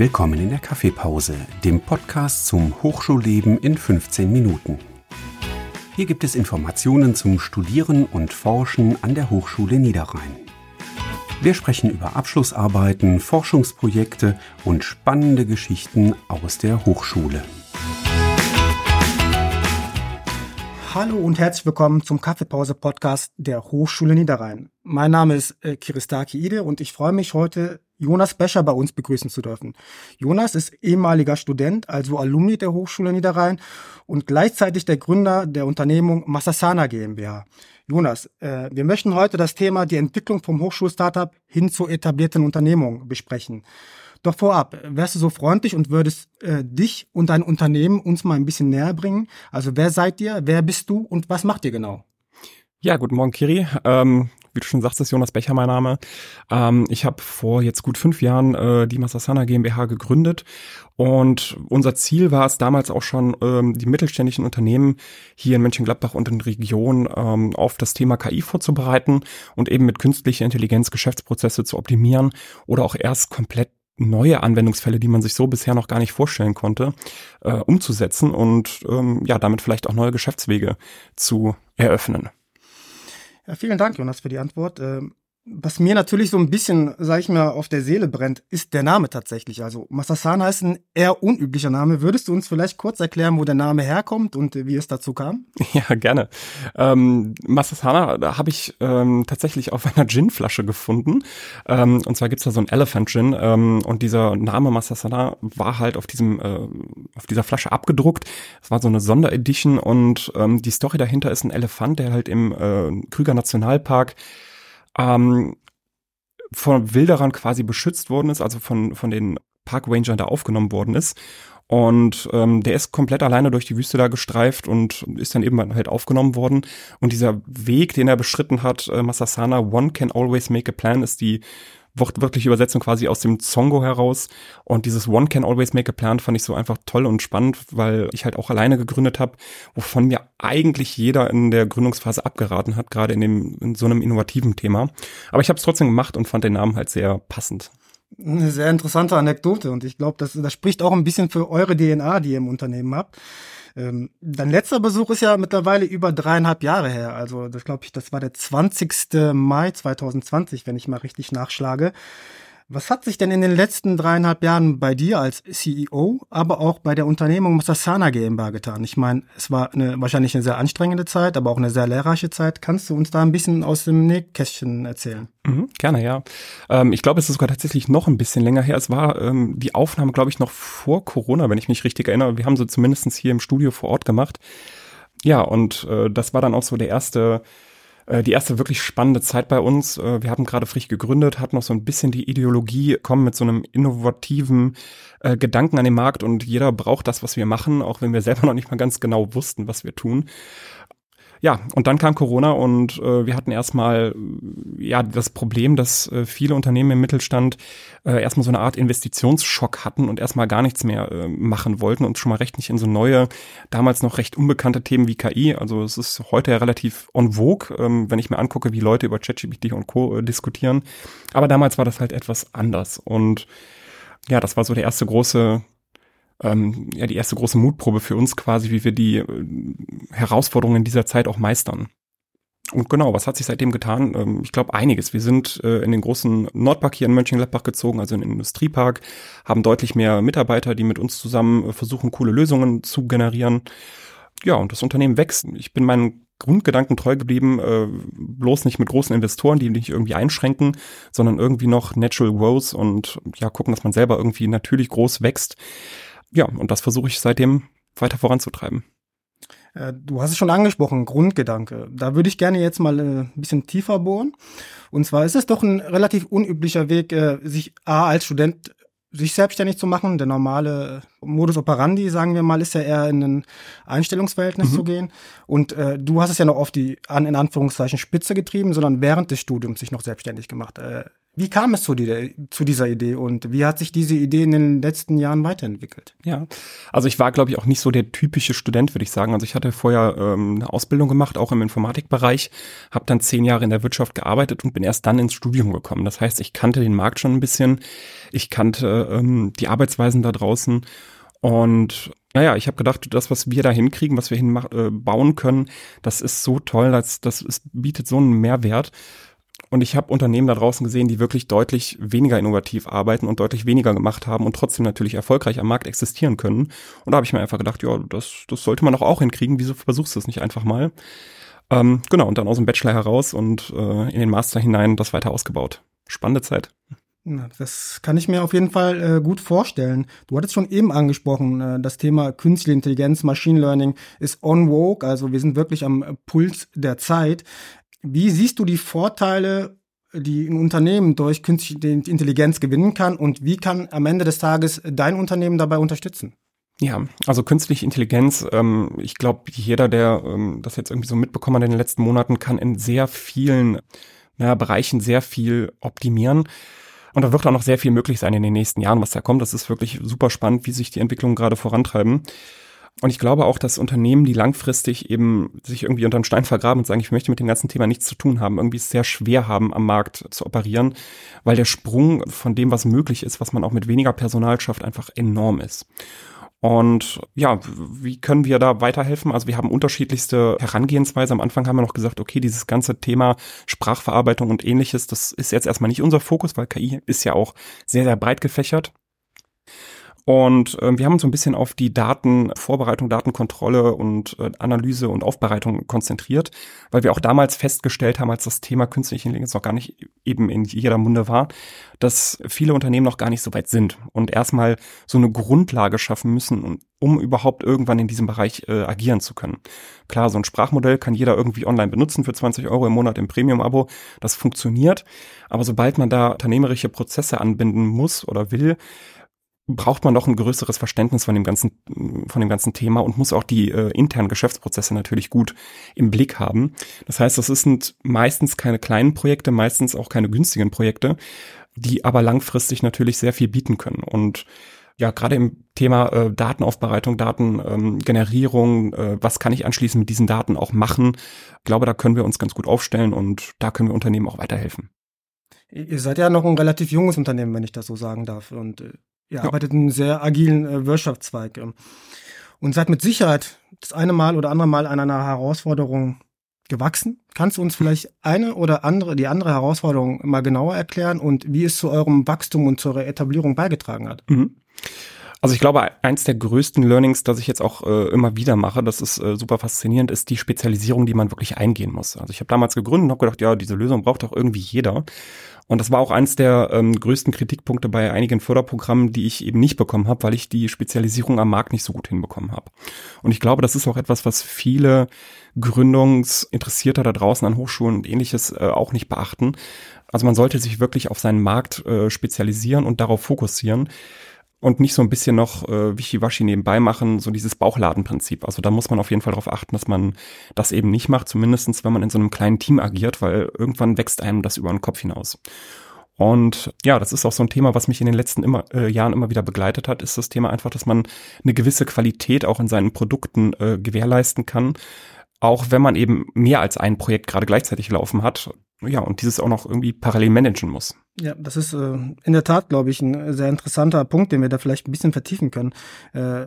Willkommen in der Kaffeepause, dem Podcast zum Hochschulleben in 15 Minuten. Hier gibt es Informationen zum Studieren und Forschen an der Hochschule Niederrhein. Wir sprechen über Abschlussarbeiten, Forschungsprojekte und spannende Geschichten aus der Hochschule. Hallo und herzlich willkommen zum Kaffeepause-Podcast der Hochschule Niederrhein. Mein Name ist äh, Kiristaki Ide und ich freue mich heute, Jonas Becher bei uns begrüßen zu dürfen. Jonas ist ehemaliger Student, also Alumni der Hochschule Niederrhein und gleichzeitig der Gründer der Unternehmung Massasana GmbH. Jonas, äh, wir möchten heute das Thema die Entwicklung vom Hochschulstartup hin zur etablierten Unternehmung besprechen. Doch vorab, wärst du so freundlich und würdest äh, dich und dein Unternehmen uns mal ein bisschen näher bringen? Also wer seid ihr, wer bist du und was macht ihr genau? Ja, guten Morgen, Kiri. Ähm, wie du schon sagst, ist Jonas Becher mein Name. Ähm, ich habe vor jetzt gut fünf Jahren äh, die Masasana GmbH gegründet und unser Ziel war es damals auch schon, ähm, die mittelständischen Unternehmen hier in Mönchengladbach und in der Region ähm, auf das Thema KI vorzubereiten und eben mit künstlicher Intelligenz Geschäftsprozesse zu optimieren oder auch erst komplett neue Anwendungsfälle, die man sich so bisher noch gar nicht vorstellen konnte, äh, umzusetzen und ähm, ja, damit vielleicht auch neue Geschäftswege zu eröffnen. Ja, vielen Dank, Jonas, für die Antwort. Ähm, was mir natürlich so ein bisschen, sag ich mal, auf der Seele brennt, ist der Name tatsächlich. Also Masasana ist ein eher unüblicher Name. Würdest du uns vielleicht kurz erklären, wo der Name herkommt und wie es dazu kam? Ja, gerne. Ähm, Masasana da habe ich ähm, tatsächlich auf einer Gin-Flasche gefunden. Ähm, und zwar gibt's da so ein Elephant Gin ähm, und dieser Name Masasana war halt auf diesem äh, auf dieser Flasche abgedruckt. Es war so eine Sonderedition und ähm, die Story dahinter ist ein Elefant, der halt im äh, Krüger Nationalpark ähm, von Wilderern quasi beschützt worden ist, also von, von den Parkrangern da aufgenommen worden ist. Und ähm, der ist komplett alleine durch die Wüste da gestreift und ist dann eben halt aufgenommen worden. Und dieser Weg, den er beschritten hat, äh, Masasana, One can always make a plan, ist die wortwörtliche Übersetzung quasi aus dem Zongo heraus. Und dieses One can always make a plan fand ich so einfach toll und spannend, weil ich halt auch alleine gegründet habe, wovon mir eigentlich jeder in der Gründungsphase abgeraten hat, gerade in dem in so einem innovativen Thema. Aber ich habe es trotzdem gemacht und fand den Namen halt sehr passend. Eine sehr interessante Anekdote und ich glaube, das, das spricht auch ein bisschen für eure DNA, die ihr im Unternehmen habt. Ähm, dein letzter Besuch ist ja mittlerweile über dreieinhalb Jahre her. Also das glaube ich, das war der 20. Mai 2020, wenn ich mal richtig nachschlage. Was hat sich denn in den letzten dreieinhalb Jahren bei dir als CEO, aber auch bei der Unternehmung Masasana GmbH getan? Ich meine, es war eine, wahrscheinlich eine sehr anstrengende Zeit, aber auch eine sehr lehrreiche Zeit. Kannst du uns da ein bisschen aus dem Nähkästchen erzählen? Mhm, gerne, ja. Ähm, ich glaube, es ist sogar tatsächlich noch ein bisschen länger her. Es war ähm, die Aufnahme, glaube ich, noch vor Corona, wenn ich mich richtig erinnere. Wir haben sie zumindest hier im Studio vor Ort gemacht. Ja, und äh, das war dann auch so der erste äh, die erste wirklich spannende Zeit bei uns. Äh, wir haben gerade frisch gegründet, hatten noch so ein bisschen die Ideologie, kommen mit so einem innovativen äh, Gedanken an den Markt und jeder braucht das, was wir machen, auch wenn wir selber noch nicht mal ganz genau wussten, was wir tun ja, und dann kam Corona und äh, wir hatten erstmal ja das Problem, dass äh, viele Unternehmen im Mittelstand äh, erstmal so eine Art Investitionsschock hatten und erstmal gar nichts mehr äh, machen wollten und schon mal recht nicht in so neue, damals noch recht unbekannte Themen wie KI. Also es ist heute ja relativ on vogue, ähm, wenn ich mir angucke, wie Leute über ChatGPT und Co. Äh, diskutieren. Aber damals war das halt etwas anders und ja, das war so der erste große ähm, ja die erste große Mutprobe für uns quasi, wie wir die äh, Herausforderungen dieser Zeit auch meistern. Und genau, was hat sich seitdem getan? Ähm, ich glaube einiges. Wir sind äh, in den großen Nordpark hier in Mönchengladbach gezogen, also in den Industriepark, haben deutlich mehr Mitarbeiter, die mit uns zusammen äh, versuchen, coole Lösungen zu generieren. Ja, und das Unternehmen wächst. Ich bin meinen Grundgedanken treu geblieben, äh, bloß nicht mit großen Investoren, die nicht irgendwie einschränken, sondern irgendwie noch Natural Growth und ja, gucken, dass man selber irgendwie natürlich groß wächst ja, und das versuche ich seitdem weiter voranzutreiben. Äh, du hast es schon angesprochen, Grundgedanke. Da würde ich gerne jetzt mal äh, ein bisschen tiefer bohren. Und zwar ist es doch ein relativ unüblicher Weg, äh, sich A als Student sich selbstständig zu machen. Der normale Modus operandi, sagen wir mal, ist ja eher in ein Einstellungsverhältnis mhm. zu gehen. Und äh, du hast es ja noch auf die an in Anführungszeichen Spitze getrieben, sondern während des Studiums sich noch selbstständig gemacht. Äh, Wie kam es zu, die, zu, dieser Idee und wie hat sich diese Idee in den letzten Jahren weiterentwickelt? Ja, also ich war, glaube ich, auch nicht so der typische Student, würde ich sagen. Also ich hatte vorher ähm, eine Ausbildung gemacht, auch im Informatikbereich, habe dann zehn Jahre in der Wirtschaft gearbeitet und bin erst dann ins Studium gekommen. Das heißt, ich kannte den Markt schon ein bisschen, ich kannte ähm, die Arbeitsweisen da draußen und naja, ich habe gedacht, das, was wir da hinkriegen, was wir hinbauen äh, können, das ist so toll, das, das ist, bietet so einen Mehrwert. Und ich habe Unternehmen da draußen gesehen, die wirklich deutlich weniger innovativ arbeiten und deutlich weniger gemacht haben und trotzdem natürlich erfolgreich am Markt existieren können. Und da habe ich mir einfach gedacht, ja, das, das sollte man doch auch hinkriegen. Wieso versuchst du es nicht einfach mal? Ähm, genau, und dann aus dem Bachelor heraus und äh, in den Master hinein das weiter ausgebaut. Spannende Zeit. Das kann ich mir auf jeden Fall äh, gut vorstellen. Du hattest schon eben angesprochen, äh, das Thema Künstliche Intelligenz, Machine Learning ist on vogue, also wir sind wirklich am Puls der Zeit. Wie siehst du die Vorteile, die ein Unternehmen durch künstliche Intelligenz gewinnen kann und wie kann am Ende des Tages dein Unternehmen dabei unterstützen? Ja, also künstliche Intelligenz, ähm, ich glaube, jeder, der ähm, das jetzt irgendwie so mitbekommen hat in den letzten Monaten, kann in sehr vielen naja, Bereichen sehr viel optimieren. Und da wird auch noch sehr viel möglich sein in den nächsten Jahren, was da kommt. Das ist wirklich super spannend, wie sich die Entwicklungen gerade vorantreiben. Und ich glaube auch, dass Unternehmen, die langfristig eben sich irgendwie unter den Stein vergraben und sagen, ich möchte mit dem ganzen Thema nichts zu tun haben, irgendwie sehr schwer haben, am Markt zu operieren, weil der Sprung von dem, was möglich ist, was man auch mit weniger Personal schafft, einfach enorm ist. Und ja, wie können wir da weiterhelfen? Also wir haben unterschiedlichste Herangehensweise. Am Anfang haben wir noch gesagt, okay, dieses ganze Thema Sprachverarbeitung und ähnliches, das ist jetzt erstmal nicht unser Fokus, weil KI ist ja auch sehr, sehr breit gefächert. Und äh, wir haben uns so ein bisschen auf die Datenvorbereitung, Datenkontrolle und äh, Analyse und Aufbereitung konzentriert, weil wir auch damals festgestellt haben, als das Thema künstliche Intelligenz noch gar nicht eben in jeder Munde war, dass viele Unternehmen noch gar nicht so weit sind und erstmal so eine Grundlage schaffen müssen, um überhaupt irgendwann in diesem Bereich äh, agieren zu können. Klar, so ein Sprachmodell kann jeder irgendwie online benutzen für 20 Euro im Monat im Premium-Abo. Das funktioniert. Aber sobald man da unternehmerische Prozesse anbinden muss oder will, braucht man noch ein größeres Verständnis von dem ganzen, von dem ganzen Thema und muss auch die äh, internen Geschäftsprozesse natürlich gut im Blick haben. Das heißt, das sind meistens keine kleinen Projekte, meistens auch keine günstigen Projekte, die aber langfristig natürlich sehr viel bieten können. Und ja, gerade im Thema äh, Datenaufbereitung, Datengenerierung, ähm, äh, was kann ich anschließend mit diesen Daten auch machen? Ich glaube, da können wir uns ganz gut aufstellen und da können wir Unternehmen auch weiterhelfen. Ihr seid ja noch ein relativ junges Unternehmen, wenn ich das so sagen darf. Und äh, Ihr ja. arbeitet in einem sehr agilen äh, Wirtschaftszweig ähm, und seid mit Sicherheit das eine Mal oder andere Mal an einer Herausforderung gewachsen. Kannst du uns vielleicht eine oder andere, die andere Herausforderung mal genauer erklären und wie es zu eurem Wachstum und zur Etablierung beigetragen hat? Mhm. Also ich glaube, eins der größten Learnings, das ich jetzt auch äh, immer wieder mache, das ist äh, super faszinierend, ist die Spezialisierung, die man wirklich eingehen muss. Also ich habe damals gegründet und habe gedacht, ja, diese Lösung braucht doch irgendwie jeder. Und das war auch eins der ähm, größten Kritikpunkte bei einigen Förderprogrammen, die ich eben nicht bekommen habe, weil ich die Spezialisierung am Markt nicht so gut hinbekommen habe. Und ich glaube, das ist auch etwas, was viele Gründungsinteressierter da draußen an Hochschulen und ähnliches äh, auch nicht beachten. Also man sollte sich wirklich auf seinen Markt äh, spezialisieren und darauf fokussieren und nicht so ein bisschen noch äh, Wischiwaschi nebenbei machen, so dieses Bauchladenprinzip. Also da muss man auf jeden Fall darauf achten, dass man das eben nicht macht, zumindestens wenn man in so einem kleinen Team agiert, weil irgendwann wächst einem das über den Kopf hinaus. Und ja, das ist auch so ein Thema, was mich in den letzten immer, äh, Jahren immer wieder begleitet hat, ist das Thema einfach, dass man eine gewisse Qualität auch in seinen Produkten äh, gewährleisten kann. Auch wenn man eben mehr als ein Projekt gerade gleichzeitig laufen hat. Ja, und dieses auch noch irgendwie parallel managen muss. Ja, das ist äh, in der Tat, glaube ich, ein sehr interessanter Punkt, den wir da vielleicht ein bisschen vertiefen können. Äh,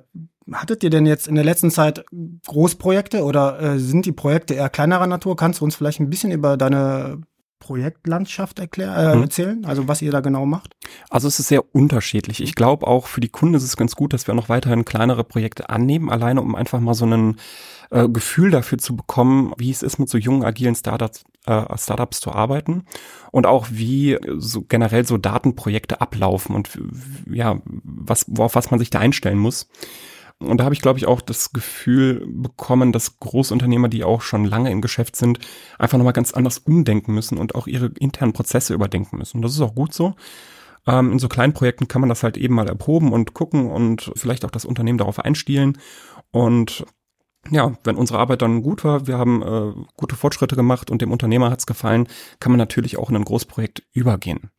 hattet ihr denn jetzt in der letzten Zeit Großprojekte oder äh, sind die Projekte eher kleinerer Natur? Kannst du uns vielleicht ein bisschen über deine Projektlandschaft erklär, äh, mhm. erzählen? Also was ihr da genau macht? Also es ist sehr unterschiedlich. Ich glaube auch für die Kunden ist es ganz gut, dass wir noch weiterhin kleinere Projekte annehmen, alleine um einfach mal so ein äh, Gefühl dafür zu bekommen, wie es ist, mit so jungen, agilen Startups, äh, Startups zu arbeiten und auch wie so generell so Datenprojekte ablaufen und ja, was, worauf was man sich da einstellen muss. Und da habe ich, glaube ich, auch das Gefühl bekommen, dass Großunternehmer, die auch schon lange im Geschäft sind, einfach nochmal ganz anders umdenken müssen und auch ihre internen Prozesse überdenken müssen. Und das ist auch gut so. Ähm, in so kleinen Projekten kann man das halt eben mal erproben und gucken und vielleicht auch das Unternehmen darauf einstielen. Und ja, wenn unsere Arbeit dann gut war, wir haben äh, gute Fortschritte gemacht und dem Unternehmer hat's gefallen, kann man natürlich auch in ein Großprojekt übergehen.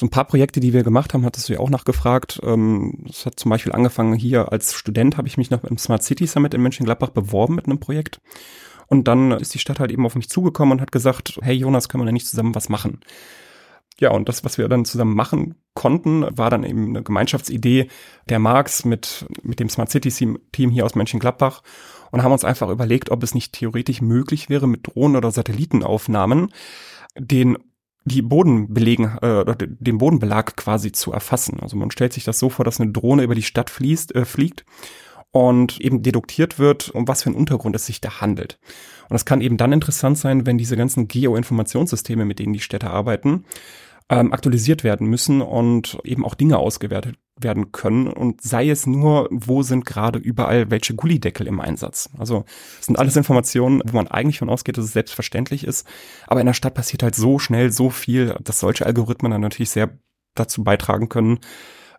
So ein paar Projekte, die wir gemacht haben, hattest du ja auch nachgefragt. Ähm, es hat zum Beispiel angefangen hier als Student, habe ich mich noch im Smart City Summit in Mönchengladbach beworben mit einem Projekt. Und dann ist die Stadt halt eben auf mich zugekommen und hat gesagt, hey Jonas, können wir da nicht zusammen was machen? Ja, und das, was wir dann zusammen machen konnten, war dann eben eine Gemeinschaftsidee der Marx mit, mit dem Smart City Team hier aus Mönchengladbach und haben uns einfach überlegt, ob es nicht theoretisch möglich wäre, mit Drohnen oder Satellitenaufnahmen den die Bodenbelegen äh, den Bodenbelag quasi zu erfassen. Also man stellt sich das so vor, dass eine Drohne über die Stadt fließt, äh, fliegt und eben deduktiert wird, um was für einen Untergrund es sich da handelt. Und das kann eben dann interessant sein, wenn diese ganzen Geoinformationssysteme, mit denen die Städte arbeiten, ähm, aktualisiert werden müssen und eben auch Dinge ausgewertet werden können und sei es nur, wo sind gerade überall welche Gullideckel im Einsatz. Also das sind alles Informationen, wo man eigentlich von ausgeht, dass es selbstverständlich ist, aber in der Stadt passiert halt so schnell so viel, dass solche Algorithmen dann natürlich sehr dazu beitragen können,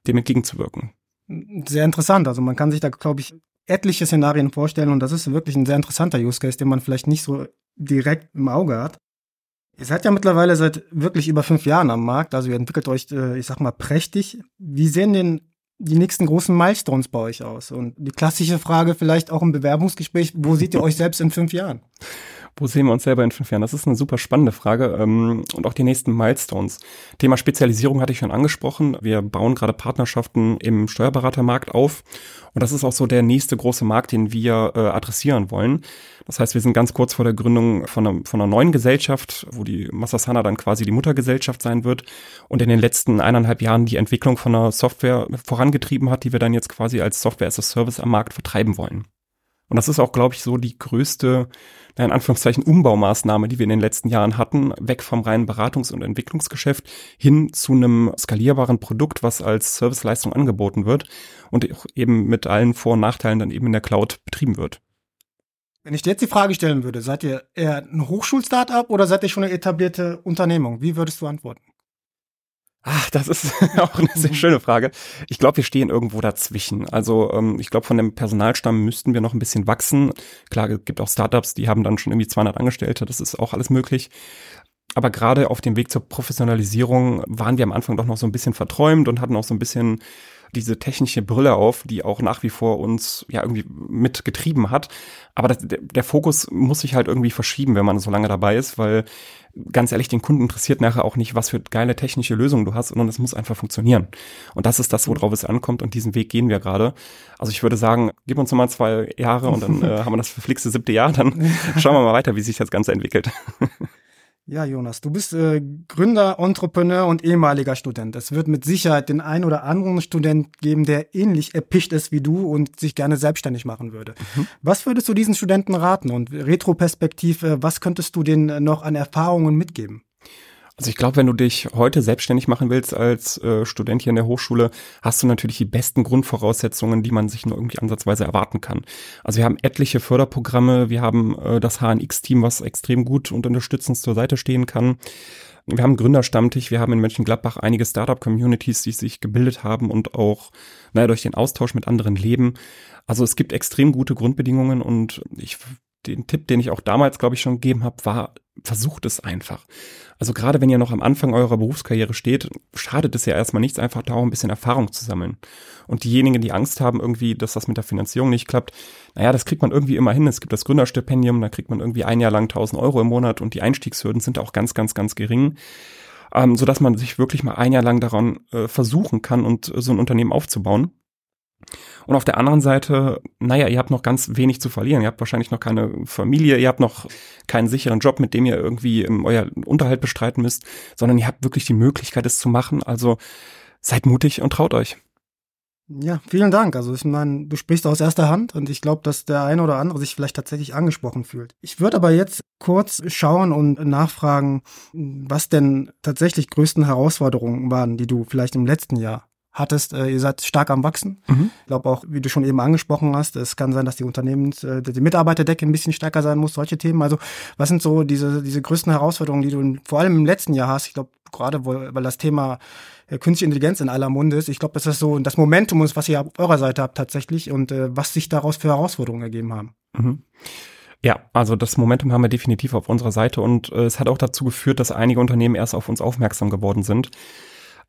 dem entgegenzuwirken. Sehr interessant. Also man kann sich da, glaube ich, etliche Szenarien vorstellen und das ist wirklich ein sehr interessanter Use Case, den man vielleicht nicht so direkt im Auge hat. Ihr seid ja mittlerweile seit wirklich über fünf Jahren am Markt, also ihr entwickelt euch, äh, ich sag mal, prächtig. Wie sehen denn die nächsten großen Milestones bei euch aus? Und die klassische Frage vielleicht auch im Bewerbungsgespräch, wo seht ihr euch selbst in fünf Jahren? Wo sehen wir uns selber in fünf Jahren? Das ist eine super spannende Frage. Ähm, und auch die nächsten Milestones. Thema Spezialisierung hatte ich schon angesprochen. Wir bauen gerade Partnerschaften im Steuerberatermarkt auf. Und das ist auch so der nächste große Markt, den wir äh, adressieren wollen. Das heißt, wir sind ganz kurz vor der Gründung von einer, von einer neuen Gesellschaft, wo die Massasana dann quasi die Muttergesellschaft sein wird und in den letzten eineinhalb Jahren die Entwicklung von einer Software vorangetrieben hat, die wir dann jetzt quasi als Software as a Service am Markt vertreiben wollen. Und das ist auch, glaube ich, so die größte, in Anführungszeichen, Umbaumaßnahme, die wir in den letzten Jahren hatten, weg vom reinen Beratungs- und Entwicklungsgeschäft hin zu einem skalierbaren Produkt, was als Serviceleistung angeboten wird und eben mit allen Vor- und Nachteilen dann eben in der Cloud betrieben wird. Wenn ich dir jetzt die Frage stellen würde, seid ihr eher ein Hochschulstartup oder seid ihr schon eine etablierte Unternehmung? Wie würdest du antworten? Ach, das ist auch eine sehr schöne Frage. Ich glaube, wir stehen irgendwo dazwischen. Also ähm, ich glaube, von dem Personalstamm müssten wir noch ein bisschen wachsen. Klar, es gibt auch Startups, die haben dann schon irgendwie 200 Angestellte. Das ist auch alles möglich. Aber gerade auf dem Weg zur Professionalisierung waren wir am Anfang doch noch so ein bisschen verträumt und hatten auch so ein bisschen diese technische Brille auf, die auch nach wie vor uns ja irgendwie mitgetrieben hat. Aber das, der, der Fokus muss sich halt irgendwie verschieben, wenn man so lange dabei ist, weil ganz ehrlich, den Kunden interessiert nachher auch nicht, was für geile technische Lösungen du hast, sondern es muss einfach funktionieren. Und das ist das, worauf es ankommt und diesen Weg gehen wir gerade. Also ich würde sagen, gib uns nochmal zwei Jahre und dann äh, haben wir das verflixte siebte Jahr, dann schauen wir mal weiter, wie sich das Ganze entwickelt. Ja, Jonas, du bist äh, Gründer, Entrepreneur und ehemaliger Student. Es wird mit Sicherheit den einen oder anderen Student geben, der ähnlich erpicht ist wie du und sich gerne selbstständig machen würde. Mhm. Was würdest du diesen Studenten raten und retroperspektiv, äh, was könntest du denen noch an Erfahrungen mitgeben? Also ich glaube, wenn du dich heute selbstständig machen willst als äh, Student hier in der Hochschule, hast du natürlich die besten Grundvoraussetzungen, die man sich nur irgendwie ansatzweise erwarten kann. Also wir haben etliche Förderprogramme, wir haben äh, das HNX-Team, was extrem gut und unterstützend zur Seite stehen kann. Wir haben Gründerstammtisch, wir haben in Mönchengladbach einige Startup-Communities, die sich gebildet haben und auch naja, durch den Austausch mit anderen leben. Also es gibt extrem gute Grundbedingungen und ich den Tipp, den ich auch damals, glaube ich, schon gegeben habe, war, versucht es einfach. Also gerade wenn ihr noch am Anfang eurer Berufskarriere steht, schadet es ja erstmal nichts, einfach da auch ein bisschen Erfahrung zu sammeln. Und diejenigen, die Angst haben irgendwie, dass das mit der Finanzierung nicht klappt, naja, das kriegt man irgendwie immer hin. Es gibt das Gründerstipendium, da kriegt man irgendwie ein Jahr lang 1000 Euro im Monat und die Einstiegshürden sind auch ganz, ganz, ganz gering. Ähm, so dass man sich wirklich mal ein Jahr lang daran äh, versuchen kann und äh, so ein Unternehmen aufzubauen. Und auf der anderen Seite, naja, ihr habt noch ganz wenig zu verlieren. Ihr habt wahrscheinlich noch keine Familie, ihr habt noch keinen sicheren Job, mit dem ihr irgendwie euer Unterhalt bestreiten müsst, sondern ihr habt wirklich die Möglichkeit, es zu machen. Also seid mutig und traut euch. Ja, vielen Dank. Also ich meine, du sprichst aus erster Hand und ich glaube, dass der eine oder andere sich vielleicht tatsächlich angesprochen fühlt. Ich würde aber jetzt kurz schauen und nachfragen, was denn tatsächlich größten Herausforderungen waren, die du vielleicht im letzten Jahr hattest, äh, ihr seid stark am Wachsen. Mhm. Ich glaube auch, wie du schon eben angesprochen hast, es kann sein, dass die Unternehmens, äh, die Mitarbeiterdecke ein bisschen stärker sein muss, solche Themen. Also was sind so diese, diese größten Herausforderungen, die du vor allem im letzten Jahr hast? Ich glaube, gerade weil das Thema äh, künstliche Intelligenz in aller Munde ist. Ich glaube, das ist so das Momentum was ihr auf eurer Seite habt tatsächlich und äh, was sich daraus für Herausforderungen ergeben haben. Mhm. Ja, also das Momentum haben wir definitiv auf unserer Seite und äh, es hat auch dazu geführt, dass einige Unternehmen erst auf uns aufmerksam geworden sind.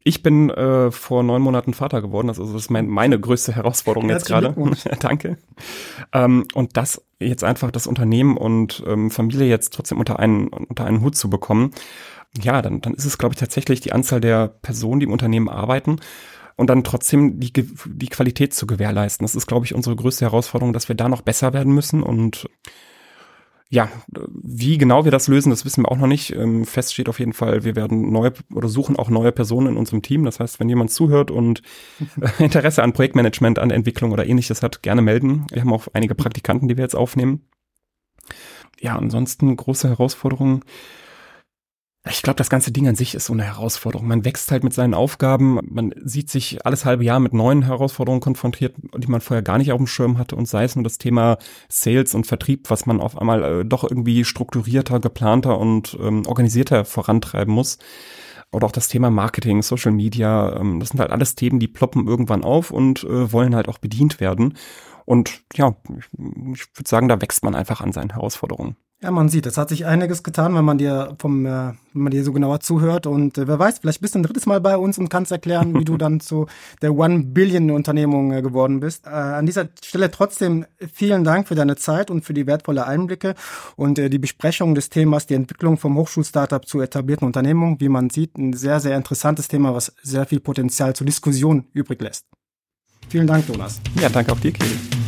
Ich bin äh, vor neun Monaten Vater geworden. Das ist, das ist mein, meine größte Herausforderung jetzt gerade. Danke. Ähm, und das jetzt einfach das Unternehmen und ähm, Familie jetzt trotzdem unter einen, unter einen Hut zu bekommen. Ja, dann, dann ist es, glaube ich, tatsächlich die Anzahl der Personen, die im Unternehmen arbeiten und dann trotzdem die, die Qualität zu gewährleisten. Das ist, glaube ich, unsere größte Herausforderung, dass wir da noch besser werden müssen und ja, wie genau wir das lösen, das wissen wir auch noch nicht. Ähm, fest steht auf jeden Fall, wir werden neue oder suchen auch neue Personen in unserem Team. Das heißt, wenn jemand zuhört und äh, Interesse an Projektmanagement, an Entwicklung oder ähnliches hat, gerne melden. Wir haben auch einige Praktikanten, die wir jetzt aufnehmen. Ja, ansonsten große Herausforderungen. Ich glaube, das ganze Ding an sich ist so eine Herausforderung. Man wächst halt mit seinen Aufgaben, man sieht sich alles halbe Jahr mit neuen Herausforderungen konfrontiert, die man vorher gar nicht auf dem Schirm hatte und sei es nur das Thema Sales und Vertrieb, was man auf einmal äh, doch irgendwie strukturierter, geplanter und ähm, organisierter vorantreiben muss. Oder auch das Thema Marketing, Social Media, ähm, das sind halt alles Themen, die ploppen irgendwann auf und äh, wollen halt auch bedient werden. Und ja, ich, ich würde sagen, da wächst man einfach an seinen Herausforderungen. Ja, man sieht, es hat sich einiges getan, wenn man dir vom, äh, wenn man dir so genauer zuhört. Und äh, wer weiß, vielleicht bist du ein drittes Mal bei uns und kannst erklären, wie du dann zu der One Billion Unternehmung äh, geworden bist. Äh, an dieser Stelle trotzdem vielen Dank für deine Zeit und für die wertvolle Einblicke und äh, die Besprechung des Themas, die Entwicklung vom Hochschulstartup zu etablierten Unternehmungen. Wie man sieht, ein sehr, sehr interessantes Thema, was sehr viel Potenzial zur Diskussion übrig lässt. Vielen Dank, Jonas. Ja, danke auch dir, Kelly.